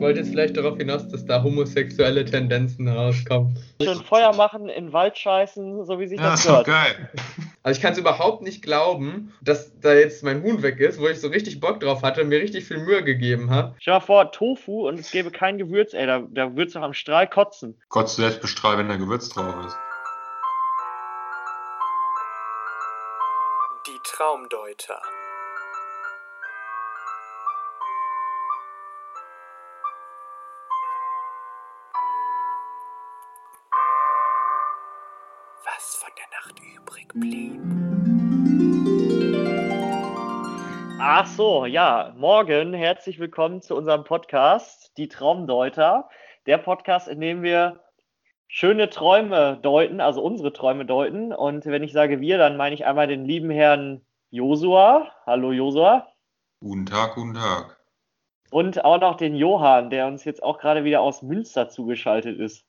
wollte jetzt vielleicht darauf hinaus, dass da homosexuelle Tendenzen rauskommen. Schön Feuer machen, in Wald scheißen, so wie sich Ja, das ist doch gehört. geil. Also ich kann es überhaupt nicht glauben, dass da jetzt mein Huhn weg ist, wo ich so richtig Bock drauf hatte und mir richtig viel Mühe gegeben habe. Stell dir mal vor, Tofu und es gäbe kein Gewürz, ey, da, da würdest du doch am Strahl kotzen. Gott selbst bestrahlt, wenn da Gewürz drauf ist. Die Traumdeuter. Blieb. Ach so, ja, morgen herzlich willkommen zu unserem Podcast, Die Traumdeuter. Der Podcast, in dem wir schöne Träume deuten, also unsere Träume deuten. Und wenn ich sage wir, dann meine ich einmal den lieben Herrn Josua. Hallo Josua. Guten Tag, guten Tag. Und auch noch den Johann, der uns jetzt auch gerade wieder aus Münster zugeschaltet ist.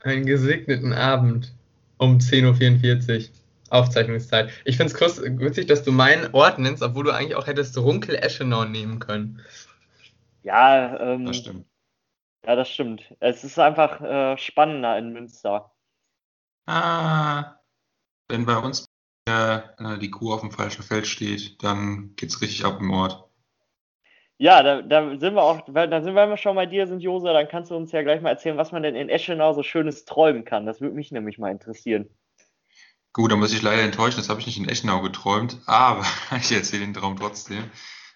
Einen gesegneten Abend um 10.44 Uhr. Aufzeichnungszeit. Ich finde es witzig, dass du meinen Ort nennst, obwohl du eigentlich auch hättest Runkel Eschenau nehmen können. Ja, ähm, Das stimmt. ja, das stimmt. Es ist einfach äh, spannender in Münster. Ah, wenn bei uns äh, die Kuh auf dem falschen Feld steht, dann geht's richtig ab im Ort. Ja, da, da sind wir auch, weil- da sind wir schon bei dir, sind Josa, dann kannst du uns ja gleich mal erzählen, was man denn in Eschenau so schönes träumen kann. Das würde mich nämlich mal interessieren. Gut, da muss ich leider enttäuschen, das habe ich nicht in Eschenau geträumt, aber ich erzähle den Traum trotzdem.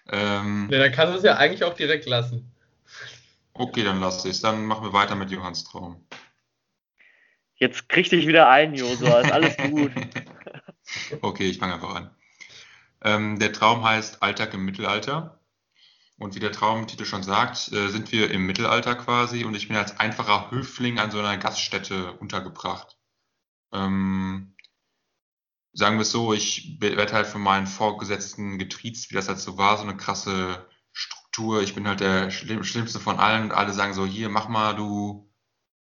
Ähm, Ja, dann kannst du es ja eigentlich auch direkt lassen. okay, dann lasse ich es. Dann machen wir weiter mit Johanns Traum. Jetzt krieg dich wieder ein, Josua, ist alles gut. Okay, ich fange einfach an. Ähm, der Traum heißt Alltag im Mittelalter. Und wie der Traumtitel schon sagt, äh, sind wir im Mittelalter quasi und ich bin als einfacher Höfling an so einer Gaststätte untergebracht. Ähm, sagen wir es so, ich werde halt von meinen Vorgesetzten getriezt, wie das halt so war, so eine krasse Struktur. Ich bin halt der Schlimm Schlimmste von allen und alle sagen so, hier, mach mal, du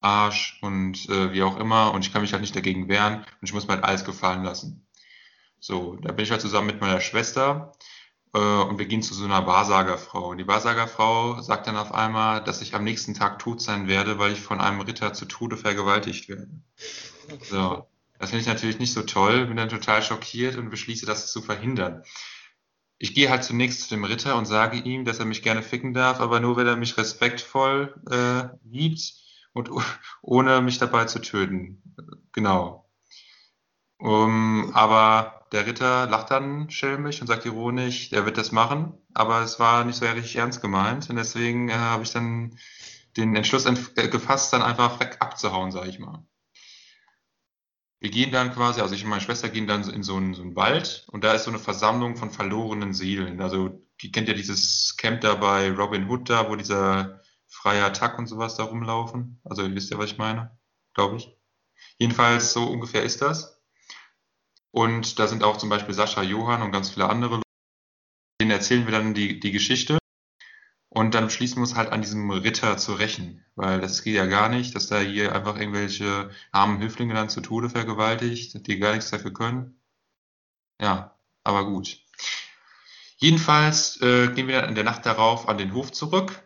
Arsch und äh, wie auch immer. Und ich kann mich halt nicht dagegen wehren und ich muss mir halt alles gefallen lassen. So, da bin ich halt zusammen mit meiner Schwester äh, und wir gehen zu so einer Wahrsagerfrau. Und die Wahrsagerfrau sagt dann auf einmal, dass ich am nächsten Tag tot sein werde, weil ich von einem Ritter zu Tode vergewaltigt werde. So, das finde ich natürlich nicht so toll, bin dann total schockiert und beschließe, das zu verhindern. Ich gehe halt zunächst zu dem Ritter und sage ihm, dass er mich gerne ficken darf, aber nur, wenn er mich respektvoll äh, liebt und oh- ohne mich dabei zu töten. Genau. Um, aber der Ritter lacht dann schelmisch und sagt ironisch, er wird das machen, aber es war nicht so richtig ernst gemeint und deswegen äh, habe ich dann den Entschluss äh, gefasst, dann einfach weg abzuhauen, sage ich mal. Wir gehen dann quasi, also ich und meine Schwester gehen dann in so einen, so einen Wald und da ist so eine Versammlung von verlorenen Seelen. Also, die kennt ja dieses Camp da bei Robin Hood da, wo dieser freie Attack und sowas da rumlaufen. Also, ihr wisst ja, was ich meine, glaube ich. Jedenfalls, so ungefähr ist das. Und da sind auch zum Beispiel Sascha Johann und ganz viele andere. Denen erzählen wir dann die, die Geschichte. Und dann schließen wir uns halt an diesem Ritter zu rächen, weil das geht ja gar nicht, dass da hier einfach irgendwelche armen Höflinge dann zu Tode vergewaltigt, die gar nichts dafür können. Ja, aber gut. Jedenfalls äh, gehen wir dann in der Nacht darauf an den Hof zurück.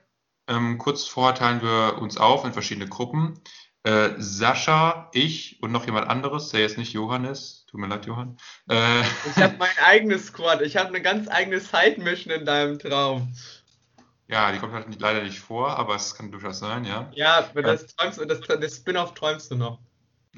Ähm, kurz vorher teilen wir uns auf in verschiedene Gruppen. Äh, Sascha, ich und noch jemand anderes, der jetzt nicht Johann ist. Tut mir leid, Johann. Äh, Ich habe mein eigenes Squad. Ich habe eine ganz eigene Side-Mission in deinem Traum. Ja, die kommt halt nicht, leider nicht vor, aber es kann durchaus sein, ja. Ja, das, träumst, du- das, das Spin-off träumst du noch.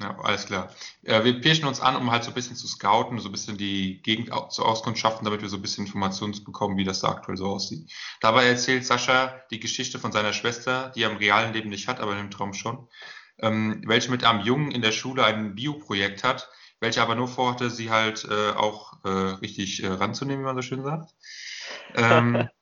Ja, alles klar. Äh, wir pirschen uns an, um halt so ein bisschen zu scouten, so ein bisschen die Gegend zu auskundschaften, damit wir so ein bisschen Informationen bekommen, wie das da aktuell so aussieht. Dabei erzählt Sascha die Geschichte von seiner Schwester, die er im realen Leben nicht hat, aber im Traum schon, ähm, welche mit einem Jungen in der Schule ein Bioprojekt hat, welche aber nur vorhatte, sie halt äh, auch äh, richtig äh, ranzunehmen, wie man so schön sagt. Ähm,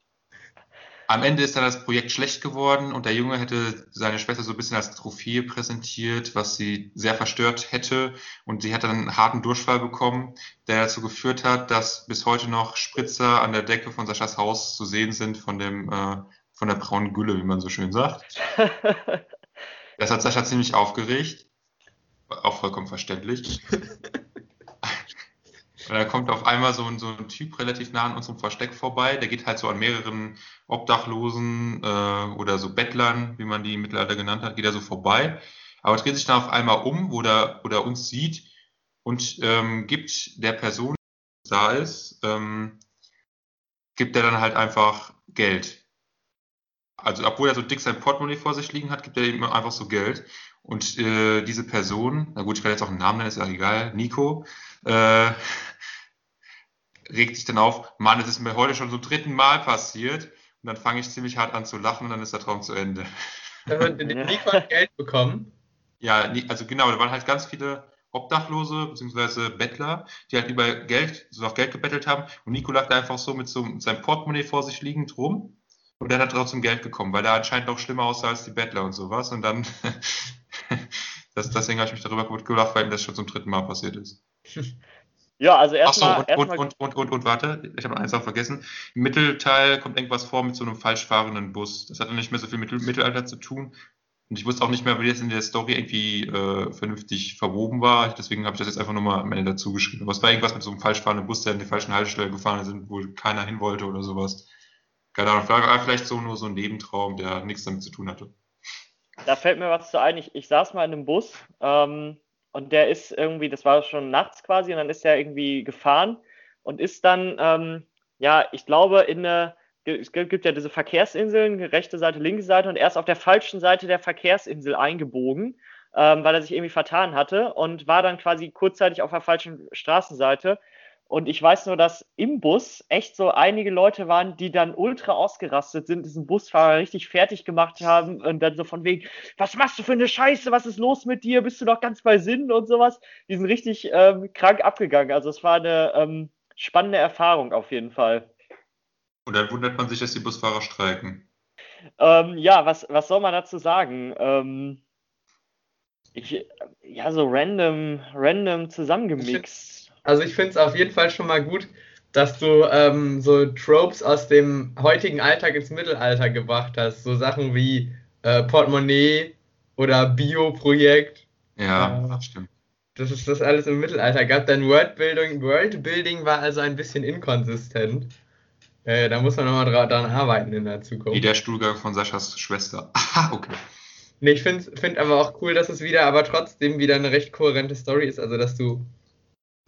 am Ende ist dann das Projekt schlecht geworden und der Junge hätte seine Schwester so ein bisschen als Trophäe präsentiert, was sie sehr verstört hätte. Und sie hat dann einen harten Durchfall bekommen, der dazu geführt hat, dass bis heute noch Spritzer an der Decke von Saschas Haus zu sehen sind von dem, äh, von der braunen Gülle, wie man so schön sagt. Das hat Sascha ziemlich aufgeregt. Auch vollkommen verständlich. Und da kommt auf einmal so ein, so ein Typ relativ nah an unserem Versteck vorbei. Der geht halt so an mehreren Obdachlosen äh, oder so Bettlern, wie man die im Mittelalter genannt hat, geht er so vorbei. Aber dreht sich dann auf einmal um, wo der, wo der uns sieht und ähm, gibt der Person, die da ist, ähm, gibt er dann halt einfach Geld. Also, obwohl er so dick sein Portemonnaie vor sich liegen hat, gibt er ihm einfach so Geld. Und äh, diese Person, na gut, ich kann jetzt auch einen Namen nennen, ist ja egal, Nico, äh, regt sich dann auf, Mann, es ist mir heute schon zum dritten Mal passiert. Und dann fange ich ziemlich hart an zu lachen und dann ist der Traum zu Ende. Nico hat Geld bekommen. Ja, also genau, da waren halt ganz viele Obdachlose bzw. Bettler, die halt über Geld, so nach Geld gebettelt haben. Und Nico lag da einfach so mit so mit seinem Portemonnaie vor sich liegend rum. Und dann hat trotzdem Geld bekommen, weil er anscheinend noch schlimmer aussah als die Bettler und sowas. Und dann, das, deswegen habe ich mich darüber gut gelacht, weil ihm das schon zum dritten Mal passiert ist. Ja, also erstmal. und, und, und, und, und, und warte, ich habe noch eins auch vergessen. Im Mittelteil kommt irgendwas vor mit so einem falsch fahrenden Bus. Das hat dann nicht mehr so viel mit Mittelalter zu tun. Und ich wusste auch nicht mehr, wie das in der Story irgendwie äh, vernünftig verwoben war. Deswegen habe ich das jetzt einfach nur mal am Ende dazu geschrieben. Aber es war irgendwas mit so einem falsch fahrenden Bus, der in die falschen Haltestelle gefahren ist, wo keiner hin wollte oder sowas. Keine Ahnung, vielleicht- vielleicht so nur so ein Nebentraum, der nichts damit zu tun hatte. Da fällt mir was zu ein. Ich, ich saß mal in einem Bus ähm, und der ist irgendwie, das war schon nachts quasi, und dann ist er irgendwie gefahren und ist dann, ähm, ja, ich glaube, in eine, es gibt ja diese Verkehrsinseln, rechte Seite, linke Seite, und er ist auf der falschen Seite der Verkehrsinsel eingebogen, ähm, weil er sich irgendwie vertan hatte und war dann quasi kurzzeitig auf der falschen Straßenseite. Und ich weiß nur, dass im Bus echt so einige Leute waren, die dann ultra ausgerastet sind, diesen Busfahrer richtig fertig gemacht haben und dann so von wegen, was machst du für eine Scheiße, was ist los mit dir, bist du doch ganz bei Sinn und sowas. Die sind richtig ähm, krank abgegangen. Also es war eine ähm, spannende Erfahrung auf jeden Fall. Und dann wundert man sich, dass die Busfahrer streiken. Ähm, ja, was, was soll man dazu sagen? Ähm, ich, ja, so random, random zusammengemixt. Also ich finde es auf jeden Fall schon mal gut, dass du ähm, so Tropes aus dem heutigen Alltag ins Mittelalter gebracht hast. So Sachen wie äh, Portemonnaie oder Bio-Projekt. Ja, das stimmt. dass es das alles im Mittelalter gab. Dein Worldbuilding, Worldbuilding war also ein bisschen inkonsistent. Äh, da muss man nochmal dra dran arbeiten in der Wie Zukunft. der Stuhlgang von Saschas Schwester. Okay. Nee, ich finde find aber auch cool, dass es wieder, aber trotzdem wieder eine recht kohärente Story ist. Also, dass du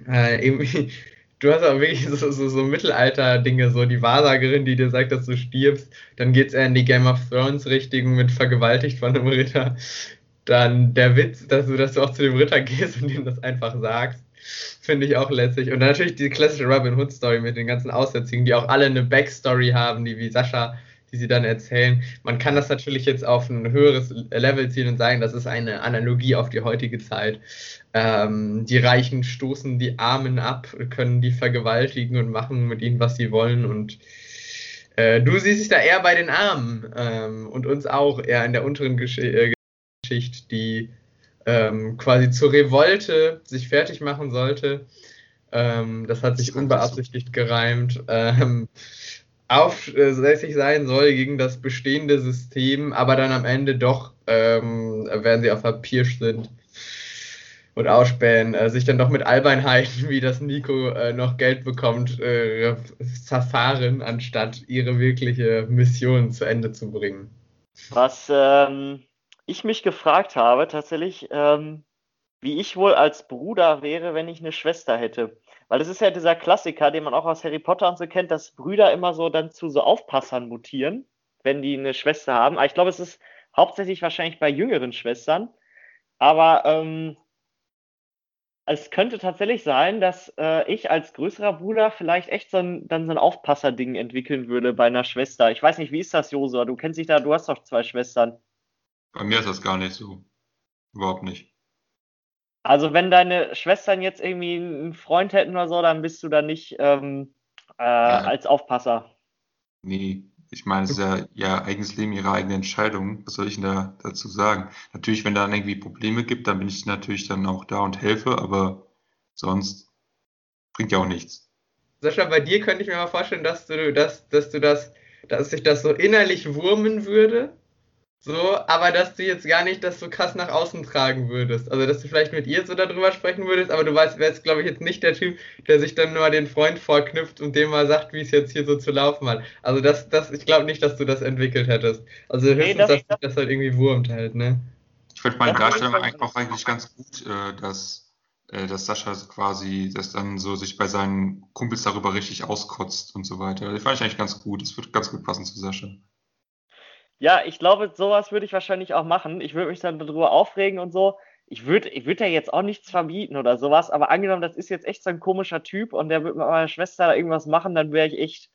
äh, irgendwie, du hast auch wirklich so, so, so Mittelalter-Dinge, so die Wahrsagerin, die dir sagt, dass du stirbst. Dann geht's eher in die Game of Thrones-Richtung mit vergewaltigt von einem Ritter. Dann der Witz, dass du, dass du auch zu dem Ritter gehst und ihm das einfach sagst. Finde ich auch lässig. Und dann natürlich die klassische Robin Hood Story mit den ganzen Aussätzigen, die auch alle eine Backstory haben, die wie Sascha, die sie dann erzählen. Man kann das natürlich jetzt auf ein höheres Level ziehen und sagen, das ist eine Analogie auf die heutige Zeit. Ähm, die Reichen stoßen die Armen ab, können die vergewaltigen und machen mit ihnen, was sie wollen. Und äh, du siehst dich da eher bei den Armen ähm, und uns auch eher in der unteren Gesch äh, Schicht, die ähm, quasi zur Revolte sich fertig machen sollte. Ähm, das hat sich unbeabsichtigt gereimt. Aufsässig sein soll gegen das bestehende System, aber dann am Ende doch, ähm, wenn sie auf Papier sind und ausspähen, äh, sich dann doch mit Albernheiten, wie das Nico äh, noch Geld bekommt, äh, zerfahren, anstatt ihre wirkliche Mission zu Ende zu bringen. Was ähm, ich mich gefragt habe, tatsächlich, ähm, wie ich wohl als Bruder wäre, wenn ich eine Schwester hätte. Weil das ist ja dieser Klassiker, den man auch aus Harry Potter und so kennt, dass Brüder immer so dann zu so Aufpassern mutieren, wenn die eine Schwester haben. Aber ich glaube, es ist hauptsächlich wahrscheinlich bei jüngeren Schwestern. Aber ähm, es könnte tatsächlich sein, dass äh, ich als größerer Bruder vielleicht echt so ein, dann so ein Aufpasser-Ding entwickeln würde bei einer Schwester. Ich weiß nicht, wie ist das, Josua? Du kennst dich da, du hast doch zwei Schwestern. Bei mir ist das gar nicht so. Überhaupt nicht. Also wenn deine Schwestern jetzt irgendwie einen Freund hätten oder so, dann bist du da nicht ähm, äh, als Aufpasser. Nee, ich meine, es ist ja ihr eigenes Leben, ihre eigene Entscheidung. Was soll ich denn da dazu sagen? Natürlich, wenn da dann irgendwie Probleme gibt, dann bin ich natürlich dann auch da und helfe, aber sonst bringt ja auch nichts. Sascha, bei dir könnte ich mir mal vorstellen, dass du, dass, dass du das, dass sich das so innerlich wurmen würde So, aber dass du jetzt gar nicht das so krass nach außen tragen würdest. Also, dass du vielleicht mit ihr so darüber sprechen würdest, aber du weißt, wärst, glaube ich, jetzt nicht der Typ, der sich dann nur den Freund vorknüpft und dem mal sagt, wie es jetzt hier so zu laufen hat. Also, das, das, ich glaube nicht, dass du das entwickelt hättest. Also, höchstens, Nee, das- dass dich das halt irgendwie wurmt halt, ne? Ich finde meine Darstellung das- eigentlich auch eigentlich ganz gut, äh, dass, äh, dass Sascha so quasi das dann so sich bei seinen Kumpels darüber richtig auskotzt und so weiter. Das fand ich eigentlich ganz gut. Das wird ganz gut passen zu Sascha. Ja, ich glaube, sowas würde ich wahrscheinlich auch machen. Ich würde mich dann darüber aufregen und so. Ich würde ich würd ja jetzt auch nichts verbieten oder sowas, aber angenommen, das ist jetzt echt so ein komischer Typ und der würde mit meiner Schwester da irgendwas machen, dann wäre ich echt,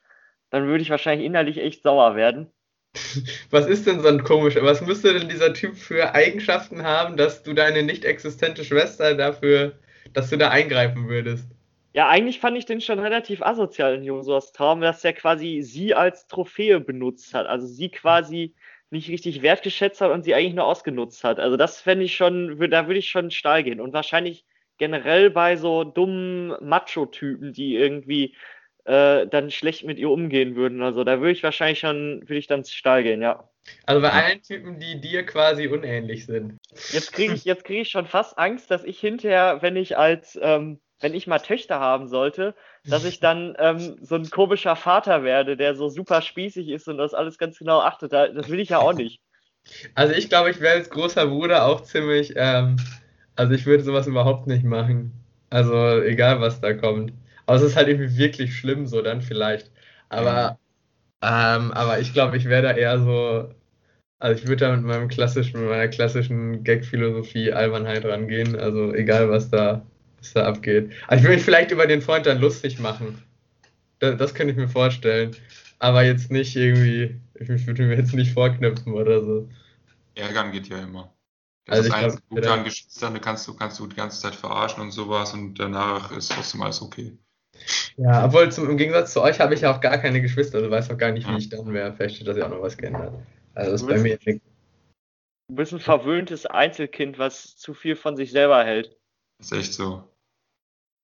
dann würde ich wahrscheinlich innerlich echt sauer werden. Was ist denn so ein komischer, was müsste denn dieser Typ für Eigenschaften haben, dass du deine nicht existente Schwester dafür, dass du da eingreifen würdest? Ja, eigentlich fand ich den schon relativ asozial in Josuas Traum, dass er quasi sie als Trophäe benutzt hat. Also sie quasi nicht richtig wertgeschätzt hat und sie eigentlich nur ausgenutzt hat. Also das fände ich schon, da würde ich schon steil gehen. Und wahrscheinlich generell bei so dummen Macho-Typen, die irgendwie äh, dann schlecht mit ihr umgehen würden. Also da würde ich wahrscheinlich schon, würde ich dann steil gehen, ja. Also bei allen Typen, die dir quasi unähnlich sind. Jetzt kriege ich, jetzt kriege ich schon fast Angst, dass ich hinterher, wenn ich als, ähm, wenn ich mal Töchter haben sollte, dass ich dann ähm, so ein komischer Vater werde, der so super spießig ist und das alles ganz genau achtet. Da- Das will ich ja auch nicht. Also ich glaube, ich wäre als großer Bruder auch ziemlich, ähm, also ich würde sowas überhaupt nicht machen. Also egal, was da kommt. Aber es ist halt irgendwie wirklich schlimm so dann vielleicht. Aber, ähm, aber ich glaube, ich wäre da eher so, also ich würde da mit meinem klassischen, mit meiner klassischen Gag-Philosophie Albernheit rangehen. Also egal, was da, was da abgeht. Also ich würde mich vielleicht über den Freund dann lustig machen. Das, das könnte ich mir vorstellen. Aber jetzt nicht irgendwie, ich würde mir jetzt nicht vorknüpfen oder so. Ärgern geht ja immer. Das Also ist eins Gute an Geschwistern, du kannst du kannst du die ganze Zeit verarschen und sowas und danach ist trotzdem alles okay. Ja, obwohl zum, im Gegensatz zu euch habe ich ja auch gar keine Geschwister, du weißt auch gar nicht, wie Ja. ich dann wäre. Vielleicht hat das ja auch noch was geändert. Also das ist Du bei bist- mir nicht. Du bist ein verwöhntes Einzelkind, was zu viel von sich selber hält. ist echt so.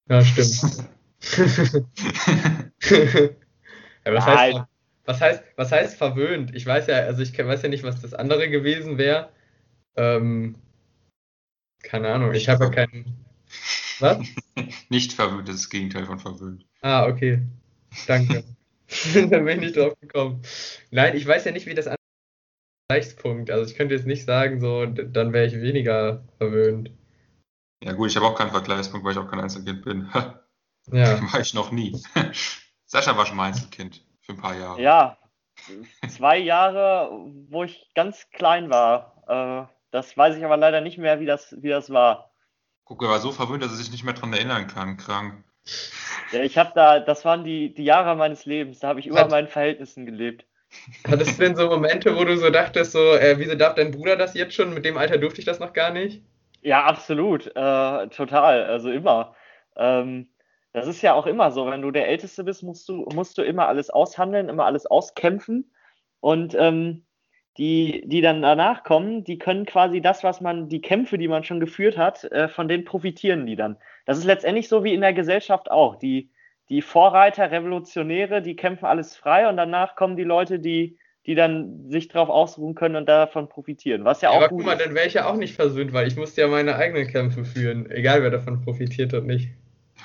Ja, stimmt. ja, was, heißt, was, heißt, was heißt verwöhnt? Ich weiß ja, also ich weiß ja nicht, was das andere gewesen wäre. Ähm, keine Ahnung, ich habe ja keinen. Was? Nicht verwöhnt, das ist das Gegenteil von verwöhnt. Ah, okay. Danke. da bin ich nicht drauf gekommen. Nein, ich weiß ja nicht, wie das andere Vergleichspunkt. Also ich könnte jetzt nicht sagen, so, dann wäre ich weniger verwöhnt. Ja gut, ich habe auch keinen Vergleichspunkt, weil ich auch kein Einzelkind bin. Ja. War ich noch nie. Sascha war schon mal Einzelkind für ein paar Jahre. Ja, zwei Jahre, wo ich ganz klein war. Äh, das weiß ich aber leider nicht mehr, wie das, wie das war. Guck, er war so verwöhnt, dass er sich nicht mehr dran erinnern kann. Krank. Ja, ich habe da, das waren die, die Jahre meines Lebens, da habe ich über Hat- meinen Verhältnissen gelebt. Hattest du denn so Momente, wo du so dachtest, so, äh, wieso darf dein Bruder das jetzt schon? Mit dem Alter durfte ich das noch gar nicht? Ja, absolut, äh, total, also immer. Ähm, das ist ja auch immer so, wenn du der Älteste bist, musst du, musst du immer alles aushandeln, immer alles auskämpfen. Und ähm, die, die dann danach kommen, die können quasi das, was man, die Kämpfe, die man schon geführt hat, äh, von denen profitieren die dann. Das ist letztendlich so wie in der Gesellschaft auch. Die, die Vorreiter, Revolutionäre, die kämpfen alles frei und danach kommen die Leute, die, die dann sich darauf ausruhen können und davon profitieren. Was ja Ja, auch aber gut guck mal, ist. dann wäre ich ja auch nicht versöhnt, weil ich musste ja meine eigenen Kämpfe führen, egal wer davon profitiert und nicht.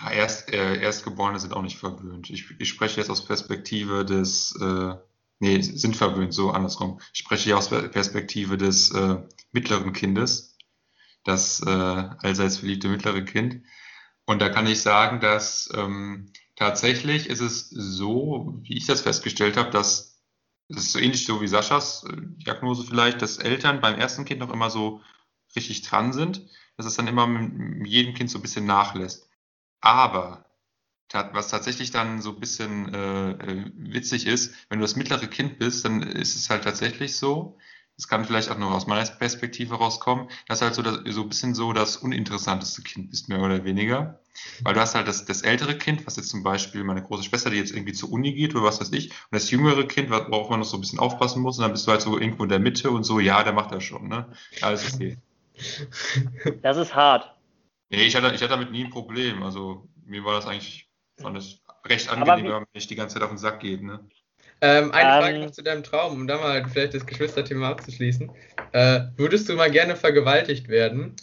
Ja, erst, äh, Erstgeborene sind auch nicht verwöhnt. Ich, ich spreche jetzt aus Perspektive des, äh, nee, sind verwöhnt, so andersrum. Ich spreche hier aus Per- Perspektive des äh, mittleren Kindes, das äh, allseits beliebte mittlere Kind. Und da kann ich sagen, dass ähm, tatsächlich ist es so, wie ich das festgestellt habe, dass es ist so ähnlich so wie Saschas äh, Diagnose vielleicht, dass Eltern beim ersten Kind noch immer so richtig dran sind, dass es dann immer mit, jedem Kind so ein bisschen nachlässt. Aber was tatsächlich dann so ein bisschen äh, äh, witzig ist, wenn du das mittlere Kind bist, dann ist es halt tatsächlich so, das kann vielleicht auch nur aus meiner Perspektive rauskommen, dass halt so, das, so ein bisschen so das uninteressanteste Kind bist, mehr oder weniger. Weil du hast halt das, das ältere Kind, was jetzt zum Beispiel meine große Schwester, die jetzt irgendwie zur Uni geht oder was weiß ich, und das jüngere Kind, worauf man noch so ein bisschen aufpassen muss, und dann bist du halt so irgendwo in der Mitte und so, ja, der macht das schon, ne? Alles okay. Das ist hart. Nee, ich hatte, ich hatte damit nie ein Problem. Also mir war das eigentlich fand ich recht angenehm, wenn nicht die ganze Zeit auf den Sack geht, ne? Ähm, eine Ähm. Frage noch zu deinem Traum, um da mal vielleicht das Geschwisterthema abzuschließen. Äh, würdest du mal gerne vergewaltigt werden?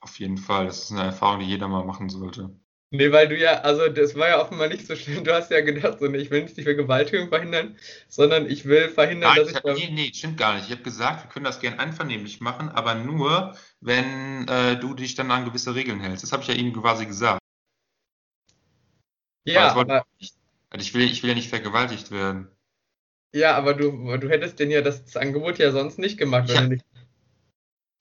Auf jeden Fall. Das ist eine Erfahrung, die jeder mal machen sollte. Nee, weil du ja, also das war ja offenbar nicht so schlimm. Du hast ja gedacht, so, nee, ich will nicht die Vergewaltigung verhindern, sondern ich will verhindern, Nein, dass ich ich hab, nee, nee, stimmt gar nicht. Ich habe gesagt, wir können das gern einvernehmlich machen, aber nur, wenn äh, du dich dann an gewisse Regeln hältst. Das habe ich ja ihm quasi gesagt. Ja, das wollte aber, ich, also ich will, ich will ja nicht vergewaltigt werden. ja, aber du, du hättest denn ja das, das Angebot ja sonst nicht gemacht, wenn Ja. du nicht.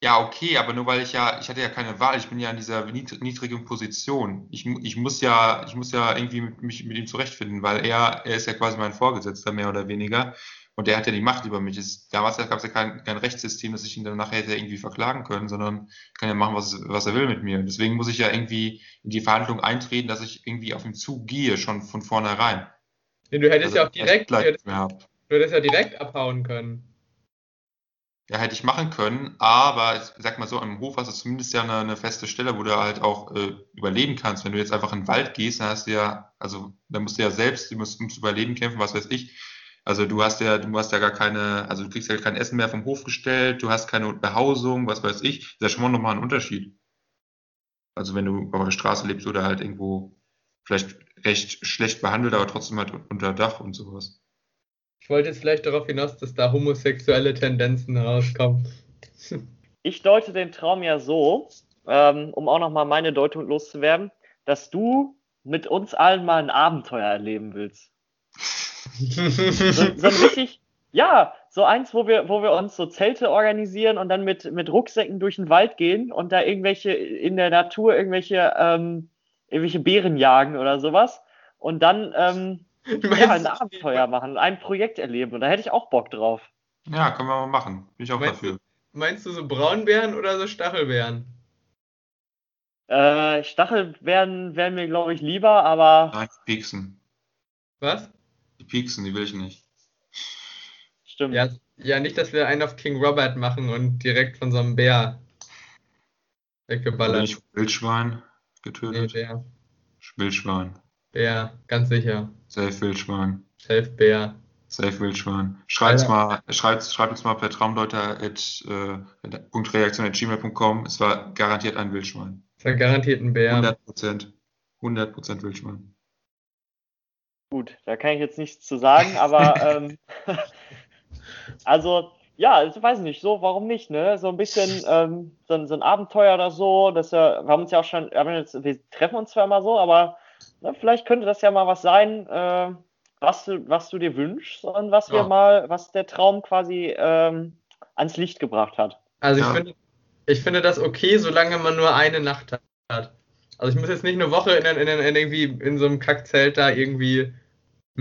Ja, okay, aber nur weil ich ja, ich hatte ja keine Wahl, ich bin ja in dieser niedr- niedrigen Position. Ich, ich muss ja, ich muss ja irgendwie mit, mich mit ihm zurechtfinden, weil er, er ist ja quasi mein Vorgesetzter, mehr oder weniger. Und er hat ja die Macht über mich. Es, damals gab es ja kein, kein Rechtssystem, dass ich ihn dann nachher hätte irgendwie verklagen können, sondern kann ja machen, was, was er will mit mir. Deswegen muss ich ja irgendwie in die Verhandlung eintreten, dass ich irgendwie auf ihn zugehe, schon von vornherein. Nee, du hättest Also, ja auch direkt, du hättest, du hättest ja direkt abhauen können. Ja, hätte ich machen können, aber ich sag mal so, im Hof hast du zumindest ja eine, eine feste Stelle, wo du halt auch äh, überleben kannst. Wenn du jetzt einfach in den Wald gehst, dann hast du ja, also da musst du ja selbst, du musst ums Überleben kämpfen, was weiß ich. Also du hast ja, du hast ja gar keine, also du kriegst ja kein Essen mehr vom Hof gestellt, du hast keine Behausung, was weiß ich. Das ist ja schon mal nochmal ein Unterschied. Also wenn du auf der Straße lebst oder halt irgendwo vielleicht recht schlecht behandelt, aber trotzdem halt unter Dach und sowas. Ich wollte jetzt vielleicht darauf hinaus, dass da homosexuelle Tendenzen herauskommen. Ich deute den Traum ja so, ähm, um auch nochmal meine Deutung loszuwerden, dass du mit uns allen mal ein Abenteuer erleben willst. So, so richtig, ja, so eins, wo wir, wo wir uns so Zelte organisieren und dann mit, mit Rucksäcken durch den Wald gehen und da irgendwelche in der Natur irgendwelche, ähm, irgendwelche Beeren jagen oder sowas. Und dann ähm, ja, ein Abenteuer machen, ein Projekt erleben. Und da hätte ich auch Bock drauf. Ja, können wir mal machen. Bin ich auch Meinst dafür. meinst du so Braunbären oder so Stachelbeeren? Äh, Stachel wären, mir, glaube ich, lieber, aber Nein, pieksen. Was? Die pieksen, die will ich nicht. stimmt. Ja, ja, nicht, dass wir einen auf King Robert machen und direkt von so einem Bär weggeballert. nicht Wildschwein Nee, getötet. Bär. Wildschwein. Bär, ganz sicher. Safe Wildschwein. Safe Bär. Safe Wildschwein. Schreibt's mal, schreibt, schreibt uns mal per Traumdeuter at, äh. Es war garantiert ein Wildschwein. Das war garantiert ein Bär. 100 Prozent. 100 Prozent Wildschwein. Gut, da kann ich jetzt nichts zu sagen, aber ähm, also ja, ich weiß nicht, so, warum nicht, ne? So ein bisschen ähm, so, ein- so ein Abenteuer oder so, dass wir, wir haben uns ja auch schon, wir, jetzt, wir treffen uns zwar immer so, aber ne, vielleicht könnte das ja mal was sein, äh, was du, was du dir wünschst und was wir Ja. mal, was der Traum quasi ähm, ans Licht gebracht hat. Also ich Ja. finde, ich finde das okay, solange man nur eine Nacht hat. Also ich muss jetzt nicht eine Woche in, in, in irgendwie in so einem Kackzelt da irgendwie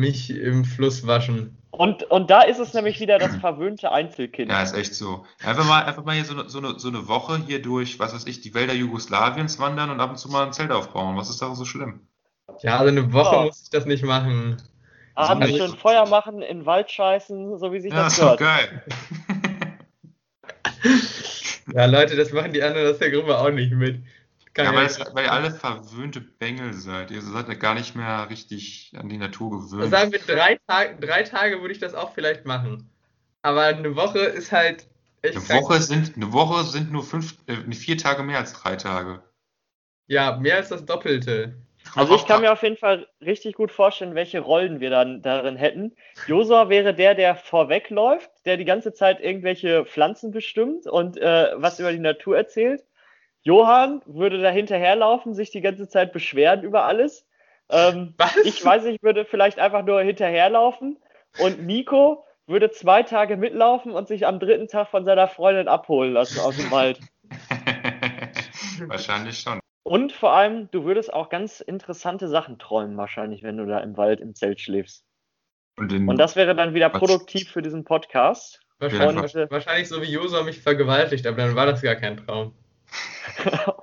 mich im Fluss waschen. Und, und da ist es nämlich wieder das verwöhnte Einzelkind. Ja, ist echt so. Einfach mal, einfach mal hier so eine, so eine, so eine Woche hier durch, was weiß ich, die Wälder Jugoslawiens wandern und ab und zu mal ein Zelt aufbauen. Was ist daran so schlimm? Ja, also eine Woche Ja. muss ich das nicht machen. Abends Also- schön Feuer machen, in Wald scheißen, so wie sich Ja, das ist doch gehört. geil. Ja, Leute, das machen die anderen aus der Gruppe auch nicht mit. Kann Ja, weil, es, weil ihr alle verwöhnte Bengel seid. Ihr seid ja gar nicht mehr richtig an die Natur gewöhnt. Sagen wir, drei, Tage, drei Tage würde ich das auch vielleicht machen. Aber eine Woche ist halt echt Eine. Woche sind, eine Woche sind nur fünf, äh, vier Tage mehr als drei Tage. Ja, mehr als das Doppelte. Also ich kann mir auf jeden Fall richtig gut vorstellen, welche Rollen wir dann darin hätten. Josua wäre der, der vorwegläuft, der die ganze Zeit irgendwelche Pflanzen bestimmt und äh, was über die Natur erzählt. Johann würde da hinterherlaufen, sich die ganze Zeit beschweren über alles. Ähm, Was? ich weiß, ich würde vielleicht einfach nur hinterherlaufen und Nico würde zwei Tage mitlaufen und sich am dritten Tag von seiner Freundin abholen lassen aus dem Wald. Wahrscheinlich schon. Und vor allem, du würdest auch ganz interessante Sachen träumen, wahrscheinlich, wenn du da im Wald im Zelt schläfst. Und, Und das wäre dann wieder produktiv für diesen Podcast. Wahrscheinlich, wahrscheinlich so wie Josua mich vergewaltigt, aber dann war das gar kein Traum.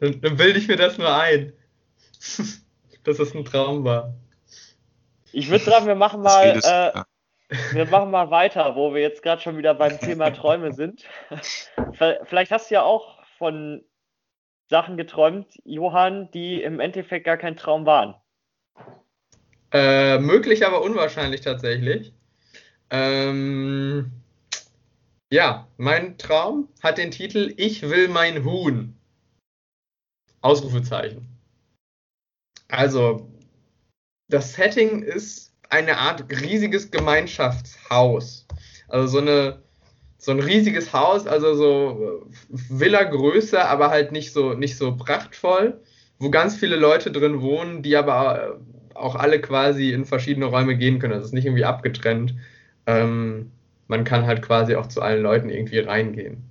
Dann, dann bilde ich mir das nur ein. dass es ein Traum war. Ich würde sagen, wir machen mal, äh, wir machen mal weiter, wo wir jetzt gerade schon wieder beim Thema Träume sind. Vielleicht hast du ja auch von Sachen geträumt, Johann, die im Endeffekt gar kein Traum waren. Äh, möglich, aber unwahrscheinlich tatsächlich. Ähm, ja, mein Traum hat den Titel Ich will mein Huhn. Ausrufezeichen. Also, das Setting ist eine Art riesiges Gemeinschaftshaus. Also so eine so ein riesiges Haus, also so Villa-Größe, aber halt nicht so nicht so prachtvoll, wo ganz viele Leute drin wohnen, die aber auch alle quasi in verschiedene Räume gehen können. Also es ist nicht irgendwie abgetrennt. Ähm, man kann halt quasi auch zu allen Leuten irgendwie reingehen.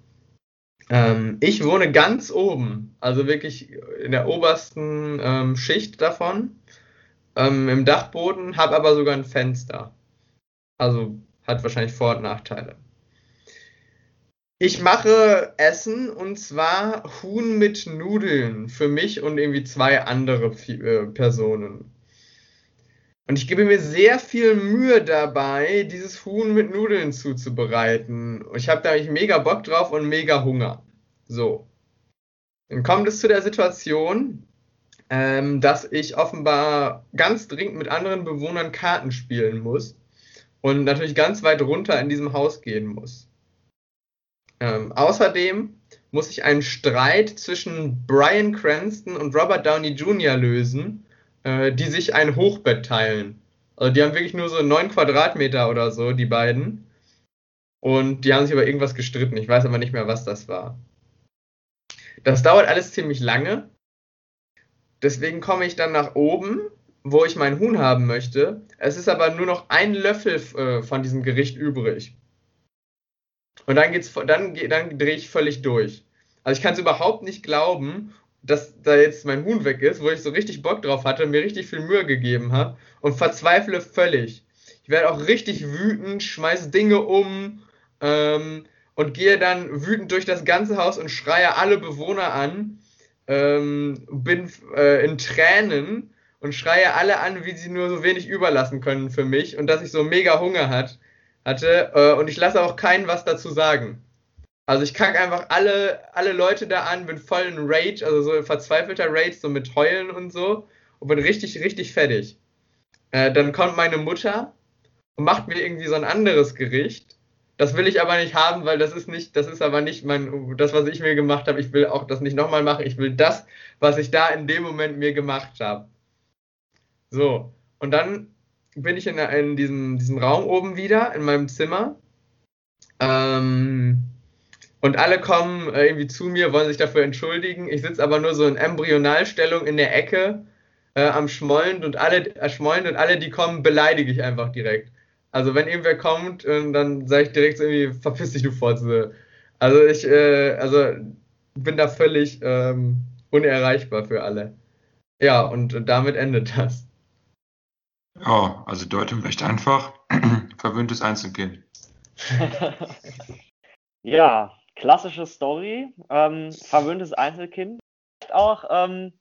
Ähm, ich wohne ganz oben, also wirklich in der obersten ähm, Schicht davon, ähm, im Dachboden, habe aber sogar ein Fenster. Also hat wahrscheinlich Vor- und Nachteile. Ich mache Essen und zwar Huhn mit Nudeln für mich und irgendwie zwei andere äh, Personen. Und ich gebe mir sehr viel Mühe dabei, dieses Huhn mit Nudeln zuzubereiten. Und ich habe da eigentlich mega Bock drauf und mega Hunger. So. Dann kommt es zu der Situation, ähm, dass ich offenbar ganz dringend mit anderen Bewohnern Karten spielen muss und natürlich ganz weit runter in diesem Haus gehen muss. Ähm, außerdem muss ich einen Streit zwischen Brian Cranston und Robert Downey Jr. lösen, äh, die sich ein Hochbett teilen. Also die haben wirklich nur so neun Quadratmeter oder so, die beiden. Und die haben sich über irgendwas gestritten. Ich weiß aber nicht mehr, was das war. Das dauert alles ziemlich lange. Deswegen komme ich dann nach oben, wo ich mein Huhn haben möchte. Es ist aber nur noch ein Löffel äh, von diesem Gericht übrig. Und dann dann, dann drehe ich völlig durch. Also ich kann es überhaupt nicht glauben dass da jetzt mein Huhn weg ist, wo ich so richtig Bock drauf hatte, mir richtig viel Mühe gegeben habe und verzweifle völlig. Ich werde auch richtig wütend, schmeiße Dinge um ähm, und gehe dann wütend durch das ganze Haus und schreie alle Bewohner an, ähm, bin äh, in Tränen und schreie alle an, wie sie nur so wenig überlassen können für mich und dass ich so mega Hunger hat, hatte äh, und ich lasse auch keinen was dazu sagen. Also ich kacke einfach alle, alle Leute da an, bin voll in Rage, also so verzweifelter Rage, so mit Heulen und so und bin richtig, richtig fertig. Äh, dann kommt meine Mutter und macht mir irgendwie so ein anderes Gericht. Das will ich aber nicht haben, weil das ist nicht, das ist aber nicht mein, das, was ich mir gemacht habe. Ich will auch das nicht nochmal machen. Ich will das, was ich da in dem Moment mir gemacht habe. So. Und dann bin ich in, in diesem, diesem Raum oben wieder, in meinem Zimmer. Ähm, und alle kommen äh, irgendwie zu mir, wollen sich dafür entschuldigen. Ich sitze aber nur so in Embryonalstellung in der Ecke äh, am Schmollen und alle äh, und alle, die kommen, beleidige ich einfach direkt. Also wenn irgendwer kommt, äh, dann sage ich direkt so irgendwie, verpiss dich du Fotze. Also ich, äh, also bin da völlig ähm, unerreichbar für alle. Ja, und damit endet das. Ja, also Deutung recht einfach. Verwöhntes Einzelkind. ja, klassische Story, ähm, verwöhntes Einzelkind. Vielleicht auch, ähm,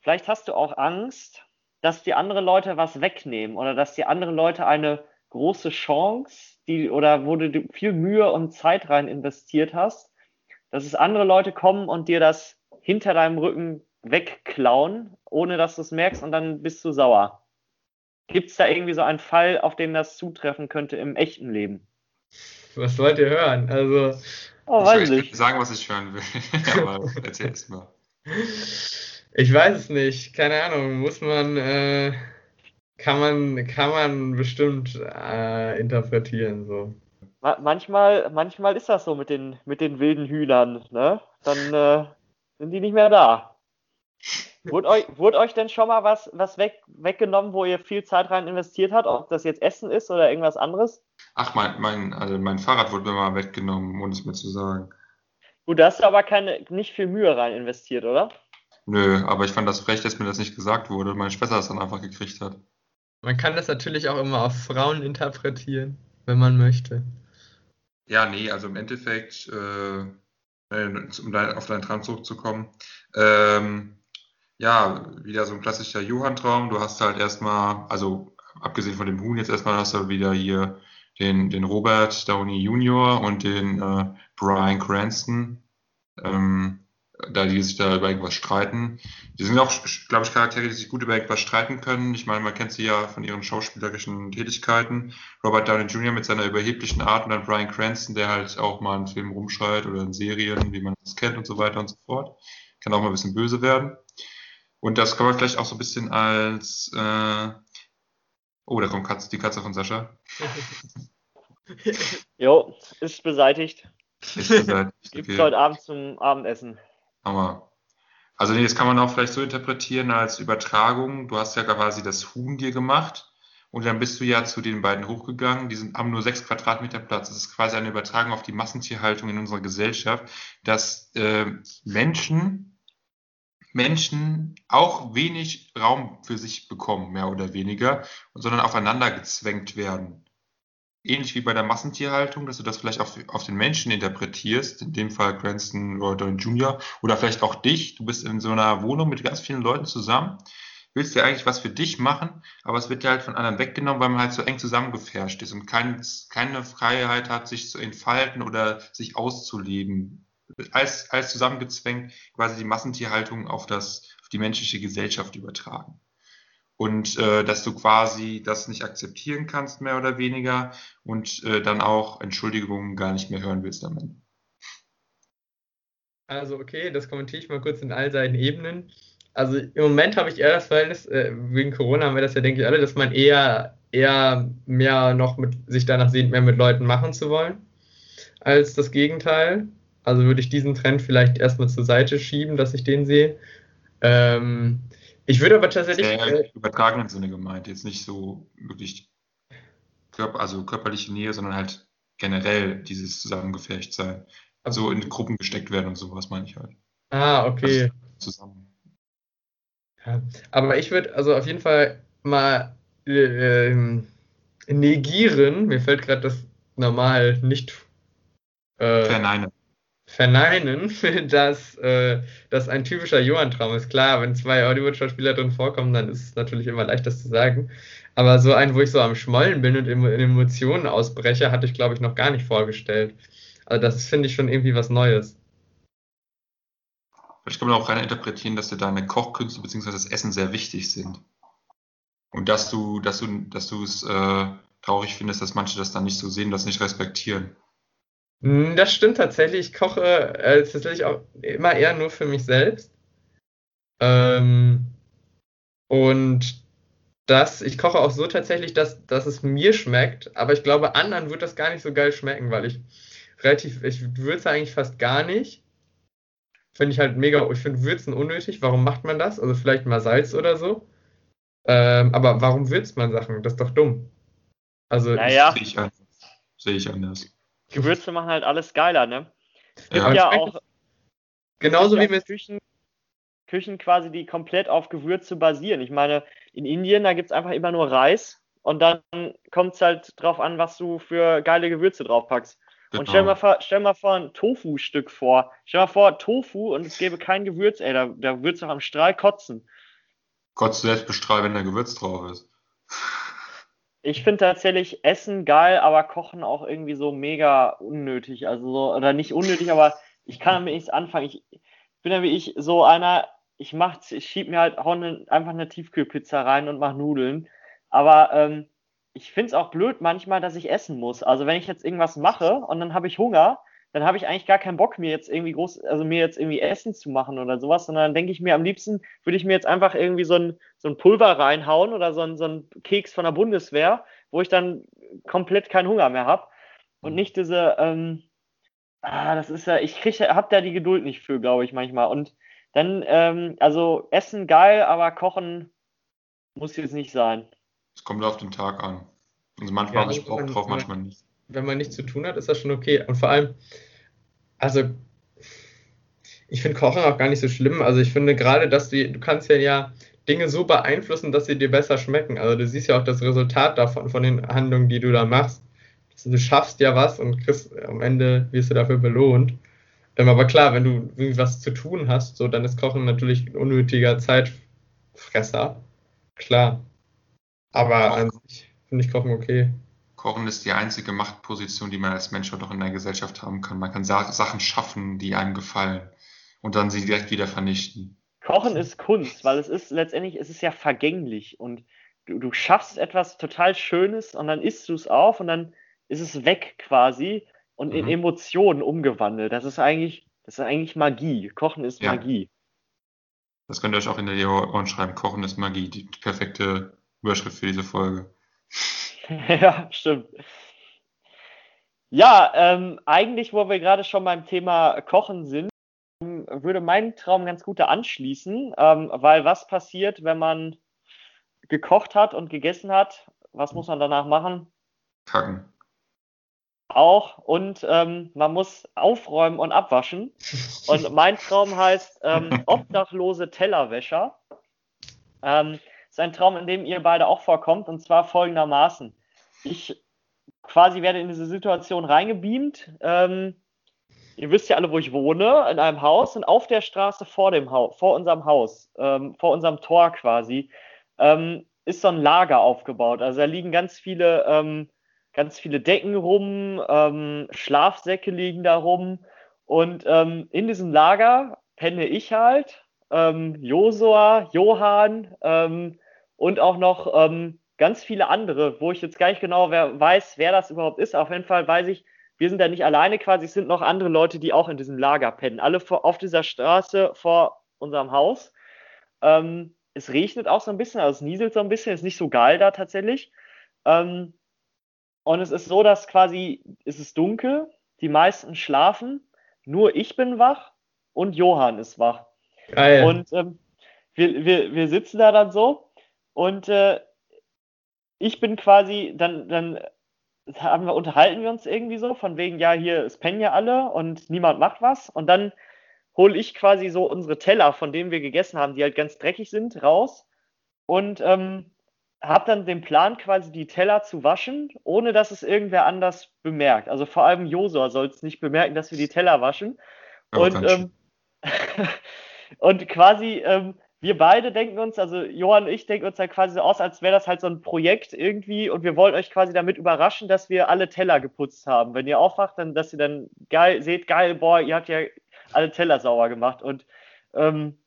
vielleicht hast du auch Angst, dass die anderen Leute was wegnehmen oder dass die anderen Leute eine große Chance, die oder wo du viel Mühe und Zeit rein investiert hast, dass es andere Leute kommen und dir das hinter deinem Rücken wegklauen, ohne dass du es merkst und dann bist du sauer. Gibt es da irgendwie so einen Fall, auf den das zutreffen könnte im echten Leben? Was wollt ihr hören? Also, Oh, weiß ich. Ich sagen, was ich hören will. Aber erzähl es mal. Ich weiß es nicht. Keine Ahnung. Muss man, äh, kann man, kann man bestimmt äh, interpretieren, so. Manchmal, manchmal ist das so mit den, mit den wilden Hühnern, ne? Dann äh, sind die nicht mehr da. Wurde euch, wurde euch denn schon mal was, was weg, weggenommen, wo ihr viel Zeit rein investiert habt, ob das jetzt Essen ist oder irgendwas anderes? Ach, mein, mein, also mein Fahrrad wurde mir mal weggenommen, ohne es mir zu sagen. Gut, da hast du aber keine, nicht viel Mühe rein investiert, oder? Nö, aber ich fand das frech, dass mir das nicht gesagt wurde und meine Schwester das dann einfach gekriegt hat. Man kann das natürlich auch immer auf Frauen interpretieren, wenn man möchte. Ja, nee, also im Endeffekt, äh, um auf deinen Traum zurückzukommen, ähm, ja, wieder so ein klassischer Johann-Traum. Du hast halt erstmal, also abgesehen von dem Huhn, jetzt erstmal hast du wieder hier den, den Robert Downey Jr. und den äh, Brian Cranston. Ähm, da die sich da über irgendwas streiten. Die sind auch, glaube ich, Charaktere, die sich gut über irgendwas streiten können. Ich meine, man kennt sie ja von ihren schauspielerischen Tätigkeiten. Robert Downey Jr. mit seiner überheblichen Art und dann Brian Cranston, der halt auch mal einen Film rumschreit oder in Serien, wie man das kennt und so weiter und so fort. Kann auch mal ein bisschen böse werden. Und das kann man vielleicht auch so ein bisschen als, äh, oh, da kommt Katze, die Katze von Sascha. Jo, ist beseitigt. Ist beseitigt, Gibt's okay. heute Abend zum Abendessen. Aber, also nee, das kann man auch vielleicht so interpretieren als Übertragung. Du hast ja quasi das Huhn dir gemacht und dann bist du ja zu den beiden hochgegangen. Die sind, haben nur sechs Quadratmeter Platz. Das ist quasi eine Übertragung auf die Massentierhaltung in unserer Gesellschaft, dass äh, Menschen, Menschen auch wenig Raum für sich bekommen, mehr oder weniger, sondern aufeinander gezwängt werden ähnlich wie bei der Massentierhaltung, dass du das vielleicht auf, auf den Menschen interpretierst, in dem Fall Cranston Downey Jr. oder vielleicht auch dich. Du bist in so einer Wohnung mit ganz vielen Leuten zusammen, willst ja eigentlich was für dich machen, aber es wird dir halt von anderen weggenommen, weil man halt so eng zusammengefärscht ist und kein, keine Freiheit hat, sich zu entfalten oder sich auszuleben. Als, als zusammengezwängt quasi die Massentierhaltung auf, das, auf die menschliche Gesellschaft übertragen und äh, dass du quasi das nicht akzeptieren kannst, mehr oder weniger, und äh, dann auch Entschuldigungen gar nicht mehr hören willst am Ende. Also, okay, das kommentiere ich mal kurz in all seinen Ebenen. Also, im Moment habe ich eher das Verhältnis, äh, wegen Corona haben wir das ja, denke ich, alle, dass man eher, eher mehr noch mit sich danach sehnt, mehr mit Leuten machen zu wollen, als das Gegenteil. Also würde ich diesen Trend vielleicht erstmal zur Seite schieben, dass ich den sehe. Ähm, ich würde aber tatsächlich. Sehr Äh, übertragenen Sinne gemeint, jetzt nicht so wirklich körper, also körperliche Nähe, sondern halt generell dieses Zusammengefärcht sein. Also in Gruppen gesteckt werden und sowas meine ich halt. ah, okay. Also zusammen. Ja, aber ich würde also auf jeden Fall mal äh, negieren, mir fällt gerade das normal nicht äh, Verneinen. Verneinen, dass äh, das ein typischer Johann-Traum ist. Klar, wenn zwei Hollywood-Schauspieler drin vorkommen, dann ist es natürlich immer leicht, das zu sagen. Aber so einen, wo ich so am Schmollen bin und in, Emotionen ausbreche, hatte ich, glaube ich, noch gar nicht vorgestellt. Also das finde ich schon irgendwie was Neues. Vielleicht kann man auch rein interpretieren, dass dir deine Kochkünste bzw. das Essen sehr wichtig sind. Und dass du, dass du, dass du es äh, traurig findest, dass manche das dann nicht so sehen, das nicht respektieren. Hm, Das stimmt tatsächlich. Ich koche äh, tatsächlich auch immer eher nur für mich selbst. Ähm, und das, ich koche auch so tatsächlich, dass, dass es mir schmeckt, aber ich glaube, anderen wird das gar nicht so geil schmecken, weil ich relativ, ich würze eigentlich fast gar nicht. Finde ich halt mega, ich finde Würzen unnötig. Warum macht man das? Also vielleicht mal Salz oder so. Ähm, aber warum würzt man Sachen? Das ist doch dumm. Also Naja, Sehe ich anders. Sehe ich anders. Gewürze machen halt alles geiler, ne? Es gibt Ja. ja auch genauso wie mit Küchen, Küchen quasi, die komplett auf Gewürze basieren. Ich meine, in Indien, da gibt es einfach immer nur Reis und dann kommt es halt drauf an, was du für geile Gewürze draufpackst. Und stell mal, Genau. vor, stell mal vor ein Tofu-Stück vor. Stell mal vor, Tofu und es gäbe kein Gewürz, ey, da, da würdest du doch am Strahl kotzen. Gott selbst bestraft, wenn da Gewürz drauf ist. Ich finde tatsächlich Essen geil, aber Kochen auch irgendwie so mega unnötig. Also so, oder nicht unnötig, aber ich kann damit nichts anfangen. Ich bin ja wie ich so einer, ich mach's, ich schieb mir halt ne, einfach eine Tiefkühlpizza rein und mach Nudeln. Aber ähm, ich finde es auch blöd manchmal, dass ich essen muss. Also wenn ich jetzt irgendwas mache und dann habe ich Hunger, dann habe ich eigentlich gar keinen Bock, mir jetzt irgendwie groß, also mir jetzt irgendwie Essen zu machen oder sowas, sondern dann denke ich mir, am liebsten würde ich mir jetzt einfach irgendwie so ein, so ein Pulver reinhauen oder so ein, so ein Keks von der Bundeswehr, wo ich dann komplett keinen Hunger mehr habe. Und nicht diese, ähm, ah, das ist ja, ich kriege, hab da die Geduld nicht für, glaube ich, manchmal. Und dann, ähm, also Essen geil, aber Kochen muss jetzt nicht sein. Es kommt auf den Tag an. Also manchmal Ja, habe ich Bock drauf, manchmal nicht. Wenn man nichts zu tun hat, ist das schon okay. Und vor allem, also ich finde Kochen auch gar nicht so schlimm. Also ich finde gerade, dass du, du kannst ja, ja Dinge so beeinflussen, dass sie dir besser schmecken. Also du siehst ja auch das Resultat davon, von den Handlungen, die du da machst. Also du schaffst ja was und kriegst, am Ende wirst du dafür belohnt. Ähm, aber klar, wenn du was zu tun hast, so, dann ist Kochen natürlich ein unnötiger Zeitfresser. Klar. Aber an sich finde ich Kochen okay. Kochen ist die einzige Machtposition, die man als Mensch auch noch in der Gesellschaft haben kann. Man kann Sa Sachen schaffen, die einem gefallen. und dann sie direkt wieder vernichten. Kochen ist Kunst, weil es ist letztendlich, es ist ja vergänglich und du, du schaffst etwas total Schönes und dann isst du es auf und dann ist es weg quasi und in Mhm. Emotionen umgewandelt. Das ist eigentlich, das ist eigentlich Magie. Kochen ist Ja. Magie. Das könnt ihr euch auch in der Ohren schreiben. Kochen ist Magie, die perfekte Überschrift für diese Folge. Ja, stimmt. Ja, ähm, eigentlich, wo wir gerade schon beim Thema Kochen sind, würde mein Traum ganz gut da anschließen, ähm, weil was passiert, wenn man gekocht hat und gegessen hat? Was muss man danach machen? Kacken. Auch und ähm, man muss aufräumen und abwaschen. Und mein Traum heißt ähm, obdachlose Tellerwäscher. Ähm, ist ein Traum, in dem ihr beide auch vorkommt, und zwar folgendermaßen. Ich quasi werde in diese Situation reingebeamt. Ähm, ihr wisst ja alle, wo ich wohne, in einem Haus und auf der Straße vor dem Haus, vor unserem Haus, ähm, vor unserem Tor quasi, ähm, ist so ein Lager aufgebaut. Also da liegen ganz viele, ähm, ganz viele Decken rum, ähm, Schlafsäcke liegen da rum. Und ähm, in diesem Lager penne ich halt, ähm, Josua, Johann und auch noch ganz viele andere, wo ich jetzt gar nicht genau wer, weiß, wer das überhaupt ist. Auf jeden Fall weiß ich, wir sind da nicht alleine quasi, es sind noch andere Leute, die auch in diesem Lager pennen. Alle vor, auf dieser Straße vor unserem Haus. Ähm, es regnet auch so ein bisschen, also es nieselt so ein bisschen, ist nicht so geil da tatsächlich. Ähm, und es ist so, dass quasi es ist dunkel, die meisten schlafen, nur ich bin wach und Johann ist wach. Geil. Und ähm, wir, wir, wir sitzen da dann so und äh, ich bin quasi, dann, dann haben wir, unterhalten wir uns irgendwie so, von wegen, ja, hier, es pennen ja alle und niemand macht was. Und dann hole ich quasi so unsere Teller, von denen wir gegessen haben, die halt ganz dreckig sind, raus und ähm, habe dann den Plan, quasi die Teller zu waschen, ohne dass es irgendwer anders bemerkt. Also vor allem Josua soll es nicht bemerken, dass wir die Teller waschen. Aber Und, ähm, und quasi, ähm, wir beide denken uns, also Johann und ich denken uns halt quasi so aus, als wäre das halt so ein Projekt irgendwie und wir wollen euch quasi damit überraschen, dass wir alle Teller geputzt haben. Wenn ihr aufwacht, dann, dass ihr dann geil seht, geil, boah, ihr habt ja alle Teller sauber gemacht. Und ähm,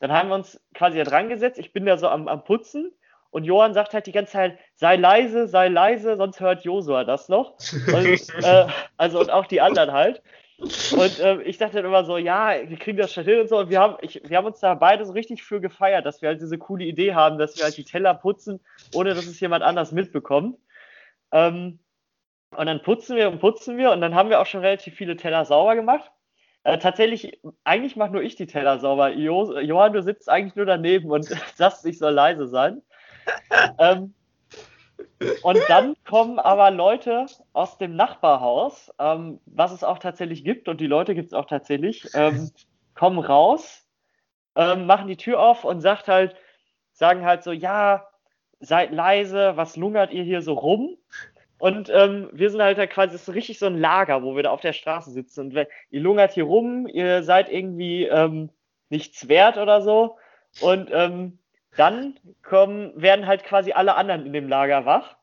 dann haben wir uns quasi da dran gesetzt. Ich bin da so am, am Putzen und Johann sagt halt die ganze Zeit, sei leise, sei leise, sonst hört Josua das noch. Und, äh, also und auch die anderen halt. Und ähm, ich dachte dann immer so, ja, wir kriegen das schon hin und so. Und wir haben, ich, wir haben uns da beide so richtig für gefeiert, dass wir halt diese coole Idee haben, dass wir halt die Teller putzen, ohne dass es jemand anders mitbekommt. Ähm, und dann putzen wir und putzen wir und dann haben wir auch schon relativ viele Teller sauber gemacht. Äh, tatsächlich, eigentlich mache nur ich die Teller sauber. Jo, Johann, du sitzt eigentlich nur daneben und sagst, ich soll leise sein. ähm, und dann kommen aber Leute aus dem Nachbarhaus, ähm, was es auch tatsächlich gibt, und die Leute gibt es auch tatsächlich, ähm, kommen raus, ähm, machen die Tür auf und sagt halt, sagen halt so, ja, seid leise, was lungert ihr hier so rum? Und ähm, wir sind halt da quasi, das ist richtig so ein Lager, wo wir da auf der Straße sitzen. Und ihr lungert hier rum, ihr seid irgendwie ähm, nichts wert oder so. Und ähm, dann kommen, werden halt quasi alle anderen in dem Lager wach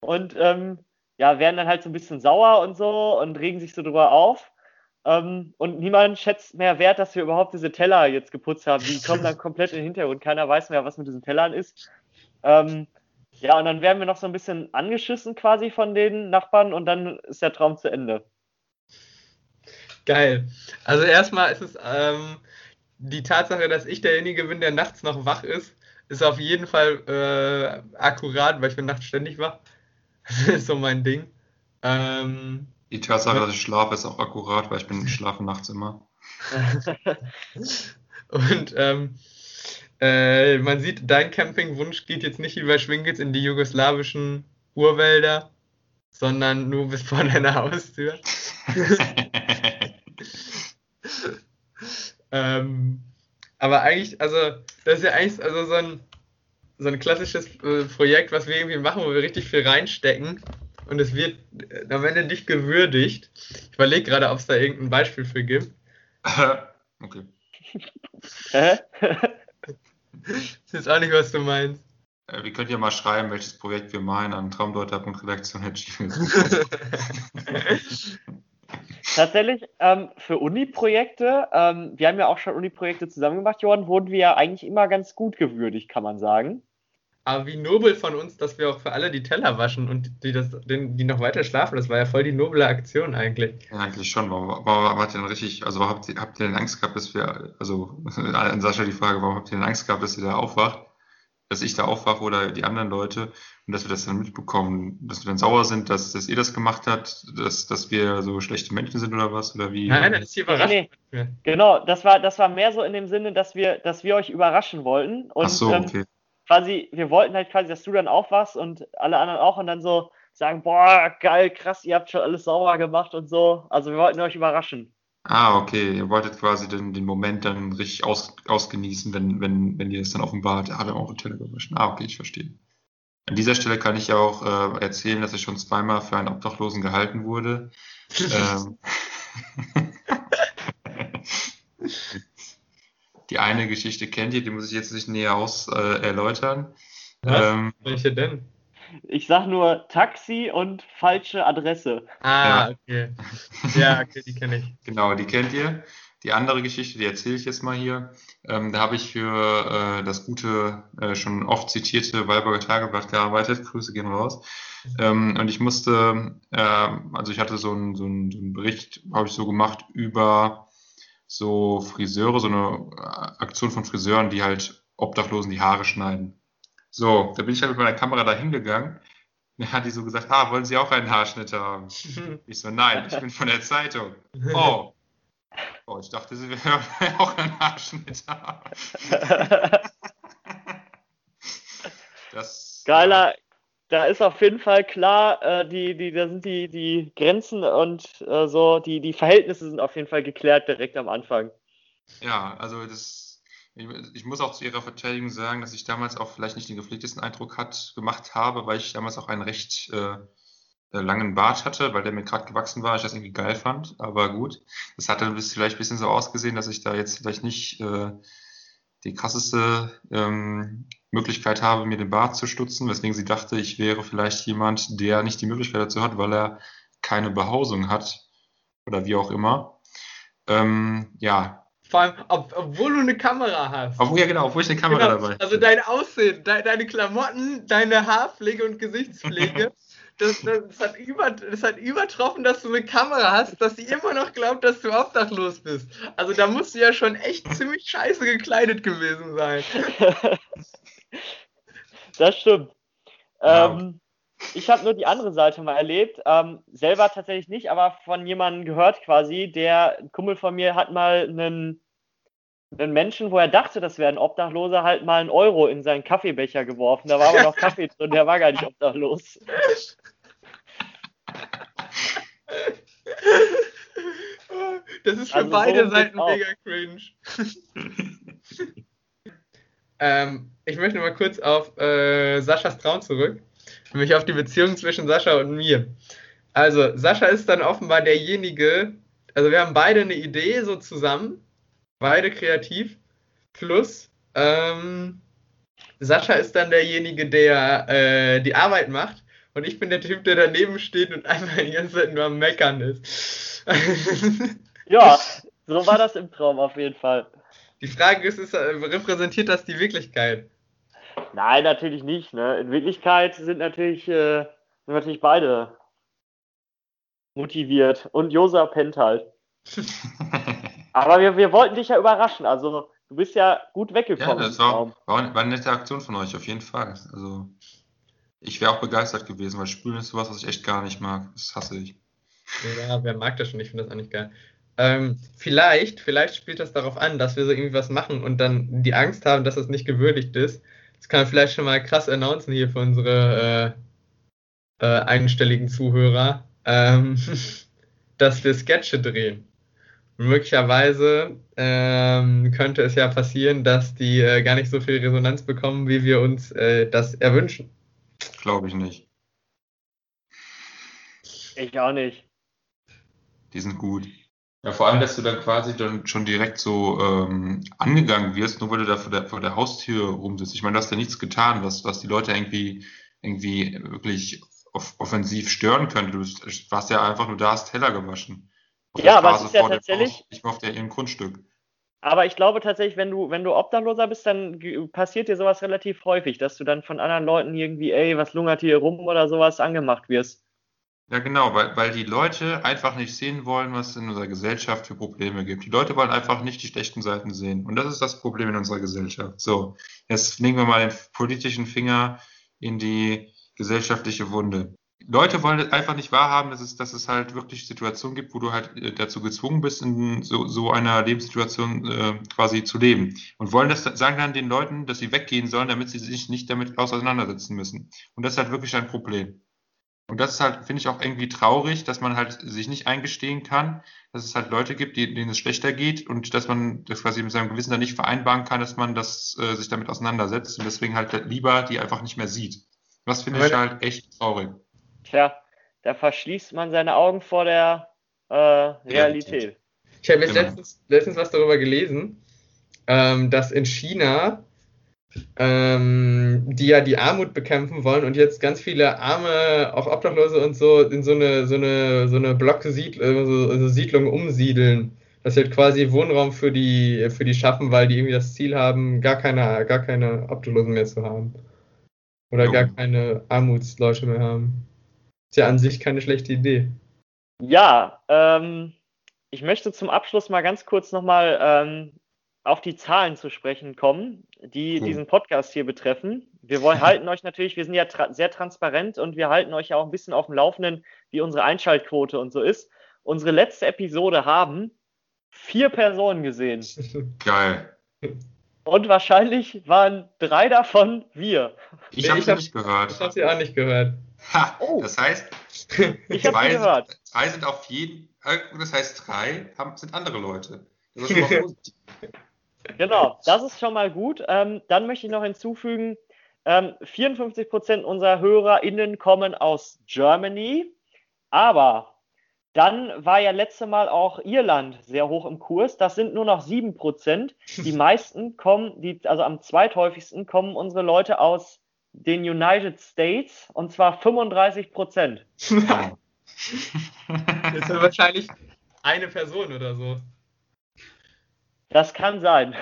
und ähm, ja, werden dann halt so ein bisschen sauer und so und regen sich so drüber auf. Ähm, und niemand schätzt mehr wert, dass wir überhaupt diese Teller jetzt geputzt haben. Die kommen dann komplett in den Hintergrund. Keiner weiß mehr, was mit diesen Tellern ist. Ähm, ja, und dann werden wir noch so ein bisschen angeschissen quasi von den Nachbarn und dann ist der Traum zu Ende. Geil. Also erstmal ist es ähm, die Tatsache, dass ich derjenige bin, der nachts noch wach ist, ist auf jeden Fall äh, akkurat, weil ich bin nachts ständig wach. Das ist so mein Ding. Ähm, Die Tatsache, dass ich schlafe, ist auch akkurat, weil ich bin schlafe nachts immer. und ähm, äh, man sieht, dein Campingwunsch geht jetzt nicht wie bei Schwingels in die jugoslawischen Urwälder, sondern nur bis vor deiner Haustür. ähm, aber eigentlich, also, das ist ja eigentlich also so ein, so ein klassisches äh, Projekt, was wir irgendwie machen, wo wir richtig viel reinstecken und es wird äh, am Ende nicht gewürdigt. Ich überlege gerade, ob es da irgendein Beispiel für gibt. okay. Hä? Ich weiß auch nicht, was du meinst. Äh, Wir könnt ja mal schreiben, welches Projekt wir meinen an traumdeuter.redaktion.gmail. Tatsächlich, ähm, für Uni-Projekte, ähm, wir haben ja auch schon Uni-Projekte zusammen gemacht, Johann, wurden wir ja eigentlich immer ganz gut gewürdigt, kann man sagen. Aber wie nobel von uns, dass wir auch für alle die Teller waschen und die, das, den, die noch weiter schlafen. Das war ja voll die noble Aktion eigentlich. Ja, eigentlich schon. Warum, warum habt ihr denn richtig, also warum habt ihr, habt ihr denn Angst gehabt, dass wir, also an Sascha die Frage, warum habt ihr denn Angst gehabt, dass ihr da aufwacht, dass ich da aufwache oder die anderen Leute und dass wir das dann mitbekommen, dass wir dann sauer sind, dass, dass ihr das gemacht habt, dass, dass wir so schlechte Menschen sind oder was? Oder wie? Nein, das ist hier überrascht. Nee, nee. Genau, das war, das war mehr so in dem Sinne, dass wir, dass wir euch überraschen wollten. Und, Ach so, ähm, okay. quasi, wir wollten halt quasi, dass du dann aufwachst und alle anderen auch und dann so sagen, boah, geil, krass, ihr habt schon alles sauber gemacht und so. Also wir wollten euch überraschen. Ah, okay. Ihr wolltet quasi den, den Moment dann richtig aus, ausgenießen, wenn, wenn, wenn ihr es dann offenbart, ah, wir haben auch einen Teller gewaschen. Ah, okay, ich verstehe. An dieser Stelle kann ich ja auch äh, erzählen, dass ich schon zweimal für einen Obdachlosen gehalten wurde. ähm, die eine Geschichte kennt ihr, die muss ich jetzt nicht näher aus äh, erläutern. Was? Ähm, Welche denn? Ich sag nur Taxi und falsche Adresse. Ah, okay. Ja, okay, die kenne ich. Genau, die kennt ihr. Die andere Geschichte, die erzähle ich jetzt mal hier. Ähm, da habe ich für äh, das gute, äh, schon oft zitierte Weiburger Tageblatt gearbeitet. Grüße gehen raus. Ähm, und ich musste, äh, also ich hatte so einen so einen, so einen Bericht, habe ich so gemacht über so Friseure, so eine äh, Aktion von Friseuren, die halt Obdachlosen die Haare schneiden. So, da bin ich halt mit meiner Kamera da hingegangen. Dann hat die so gesagt, ah, wollen Sie auch einen Haarschnitt haben? Ich so, nein, ich bin von der Zeitung. Oh. Oh, ich dachte, Sie wären auch einen Haarschnitt haben. Das, Geiler, da ist auf jeden Fall klar, äh, die, die, da sind die, die Grenzen und äh, so, die, die Verhältnisse sind auf jeden Fall geklärt direkt am Anfang. Ja, also das, ich, muss auch zu Ihrer Verteidigung sagen, dass ich damals auch vielleicht nicht den gepflegtesten Eindruck hat, gemacht habe, weil ich damals auch einen recht äh, äh, langen Bart hatte, weil der mir gerade gewachsen war, ich das irgendwie geil fand, aber gut. Das hat dann vielleicht ein bisschen so ausgesehen, dass ich da jetzt vielleicht nicht äh, die krasseste ähm, Möglichkeit habe, mir den Bart zu stutzen, weswegen sie dachte, ich wäre vielleicht jemand, der nicht die Möglichkeit dazu hat, weil er keine Behausung hat oder wie auch immer. Ähm, ja, Vor allem, ob, obwohl du eine Kamera hast. obwohl, ja genau, obwohl ich eine Kamera Genau, dabei Also dein Aussehen, de deine Klamotten, deine Haarpflege und Gesichtspflege, das, das, das, hat über, das hat übertroffen, dass du eine Kamera hast, dass sie immer noch glaubt, dass du obdachlos bist. Also da musst du ja schon echt ziemlich scheiße gekleidet gewesen sein. Das stimmt. Wow. Ähm, ich habe nur die andere Seite mal erlebt. Ähm, selber tatsächlich nicht, aber von jemandem gehört quasi. Der ein Kumpel von mir hat mal einen, einen Menschen, wo er dachte, das wäre ein Obdachloser, halt mal einen Euro in seinen Kaffeebecher geworfen. Da war aber noch Kaffee drin, der war gar nicht obdachlos. Das ist für Also so beide Seiten mega cringe. ähm, ich möchte mal kurz auf äh, Saschas Traum zurück. Nämlich auf die Beziehung zwischen Sascha und mir. Also, Sascha ist dann offenbar derjenige, also wir haben beide eine Idee so zusammen, beide kreativ, plus ähm, Sascha ist dann derjenige, der äh, die Arbeit macht und ich bin der Typ, der daneben steht und einfach die ganze Zeit nur am Meckern ist. Ja, so war das im Traum auf jeden Fall. Die Frage ist, ist, äh, repräsentiert das die Wirklichkeit? Nein, natürlich nicht. Ne? In Wirklichkeit sind natürlich, äh, sind natürlich beide motiviert. Und Josa pennt halt. Aber wir, wir wollten dich ja überraschen. Also du bist ja gut Ja, weggekommen. das im war, war, war eine nette Aktion von euch, auf jeden Fall. Also, ich wäre auch begeistert gewesen, weil Spülen ist sowas, was ich echt gar nicht mag. Das hasse ich. Ja, wer mag das schon? Ich finde das auch nicht geil. Ähm, vielleicht, vielleicht spielt das darauf an, dass wir so irgendwie was machen und dann die Angst haben, dass das nicht gewürdigt ist. Das kann man vielleicht schon mal krass announcen hier für unsere äh, äh, einstelligen Zuhörer, ähm, dass wir Sketche drehen. Und möglicherweise ähm, könnte es ja passieren, dass die äh, gar nicht so viel Resonanz bekommen, wie wir uns äh, das erwünschen. Glaube ich nicht. Ich auch nicht. Die sind gut. Ja, vor allem, dass du dann quasi dann schon direkt so ähm, angegangen wirst, nur weil du da vor der, vor der Haustür rumsitzt. Ich meine, du hast ja nichts getan, was, was die Leute irgendwie, irgendwie wirklich off offensiv stören könnte. Du warst ja einfach nur da, hast Teller gewaschen. auf Ja, aber es ist ja tatsächlich- Haus, nicht mal auf der, ihrem Grundstück. Aber ich glaube tatsächlich, wenn du, wenn du Obdachloser bist, dann passiert dir sowas relativ häufig, dass du dann von anderen Leuten irgendwie, ey, was lungert hier rum oder sowas angemacht wirst. Ja, genau, weil, weil die Leute einfach nicht sehen wollen, was es in unserer Gesellschaft für Probleme gibt. Die Leute wollen einfach nicht die schlechten Seiten sehen. Und das ist das Problem in unserer Gesellschaft. So, jetzt legen wir mal den politischen Finger in die gesellschaftliche Wunde. Leute wollen einfach nicht wahrhaben, dass es, dass es halt wirklich Situationen gibt, wo du halt äh, dazu gezwungen bist, in so, so einer Lebenssituation äh, quasi zu leben. Und wollen das, sagen dann den Leuten, dass sie weggehen sollen, damit sie sich nicht damit auseinandersetzen müssen. Und das ist halt wirklich ein Problem. Und das ist halt, finde ich, auch irgendwie traurig, dass man halt sich nicht eingestehen kann, dass es halt Leute gibt, die, denen es schlechter geht und dass man das quasi mit seinem Gewissen dann nicht vereinbaren kann, dass man das äh, sich damit auseinandersetzt und deswegen halt lieber die einfach nicht mehr sieht. Das finde ich halt echt traurig. Tja, da verschließt man seine Augen vor der äh, Realität. Ich habe jetzt Genau. letztens, letztens was darüber gelesen, ähm, dass in China ähm, die ja die Armut bekämpfen wollen und jetzt ganz viele Arme, auch Obdachlose und so, in so eine, so eine, so eine Blocksiedlung, so, so Siedlung umsiedeln. Dass sie halt quasi Wohnraum für die, für die schaffen, weil die irgendwie das Ziel haben, gar keine, gar keine Obdachlosen mehr zu haben. Oder gar keine Armutsleute mehr haben. Ist ja an sich keine schlechte Idee. Ja, ähm, ich möchte zum Abschluss mal ganz kurz nochmal ähm, auf die Zahlen zu sprechen kommen, die Cool. diesen Podcast hier betreffen. Wir wollen, halten euch natürlich, wir sind ja tra sehr transparent und wir halten euch ja auch ein bisschen auf dem Laufenden, wie unsere Einschaltquote und so ist. Unsere letzte Episode haben vier Personen gesehen Geil. und wahrscheinlich waren drei davon wir. Ich habe sie hab- nicht gehört. Ich habe sie auch nicht gehört. Ha, Oh. Das heißt, Ich zwei, sie gehört. Sind, zwei sind auf jeden, äh, das heißt drei haben, sind andere Leute. Das ist schon mal positiv. Genau, das ist schon mal gut. Ähm, dann möchte ich noch hinzufügen, ähm, 54 Prozent unserer HörerInnen kommen aus Germany, aber dann war ja letzte Mal auch Irland sehr hoch im Kurs. Das sind nur noch 7 Prozent. Die meisten kommen, die, also am zweithäufigsten kommen unsere Leute aus den United States und zwar 35 Prozent. Jetzt sind wahrscheinlich eine Person oder so. Das kann sein.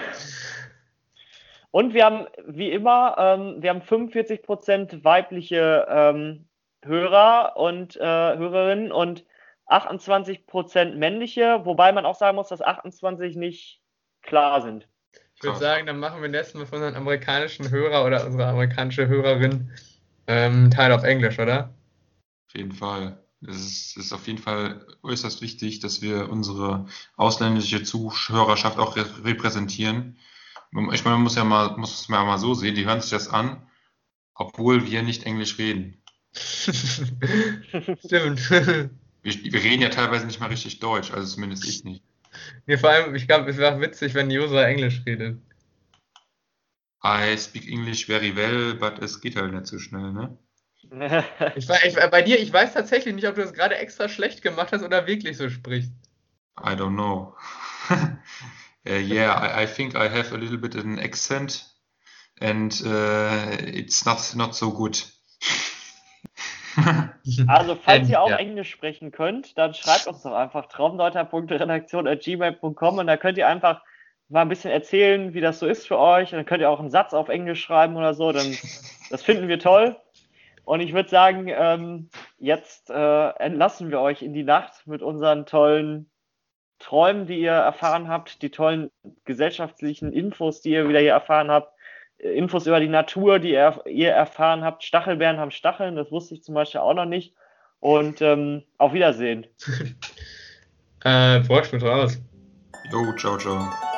Und wir haben, wie immer, ähm, wir haben 45% weibliche ähm, Hörer und äh, Hörerinnen und 28% männliche, wobei man auch sagen muss, dass 28 nicht klar sind. Ich würde sagen, dann machen wir nächstes Mal für unseren amerikanischen Hörer oder unsere amerikanische Hörerin ähm, Teil auf Englisch, oder? Auf jeden Fall. Es ist, auf jeden Fall äußerst wichtig, dass wir unsere ausländische Zuhörerschaft auch re repräsentieren. Ich meine, man muss ja mal, muss es ja mal so sehen, die hören sich das an, obwohl wir nicht Englisch reden. Stimmt. Wir, wir reden ja teilweise nicht mal richtig Deutsch, also zumindest ich nicht. nee, vor allem, ich glaube, es wäre witzig, wenn Josa Englisch redet. I speak English very well, but es geht halt nicht so schnell, ne? Ich, ich, bei dir, ich weiß tatsächlich nicht, ob du das gerade extra schlecht gemacht hast oder wirklich so sprichst. I don't know. Uh, yeah, I, I think I have a little bit an accent and uh, it's not, not so good. Also, falls ihr auch Ja. Englisch sprechen könnt, dann schreibt uns doch einfach traumdeuter.redaktion.gmail.com und da könnt ihr einfach mal ein bisschen erzählen, wie das so ist für euch. Und dann könnt ihr auch einen Satz auf Englisch schreiben oder so. Dann, das finden wir toll. Und ich würde sagen, ähm, jetzt äh, entlassen wir euch in die Nacht mit unseren tollen Träumen, die ihr erfahren habt, die tollen gesellschaftlichen Infos, die ihr wieder hier erfahren habt, äh, Infos über die Natur, die ihr, ihr erfahren habt. Stachelbeeren haben Stacheln, das wusste ich zum Beispiel auch noch nicht. Und ähm, auf Wiedersehen. Äh, Frosch mit raus. Jo, ciao, ciao.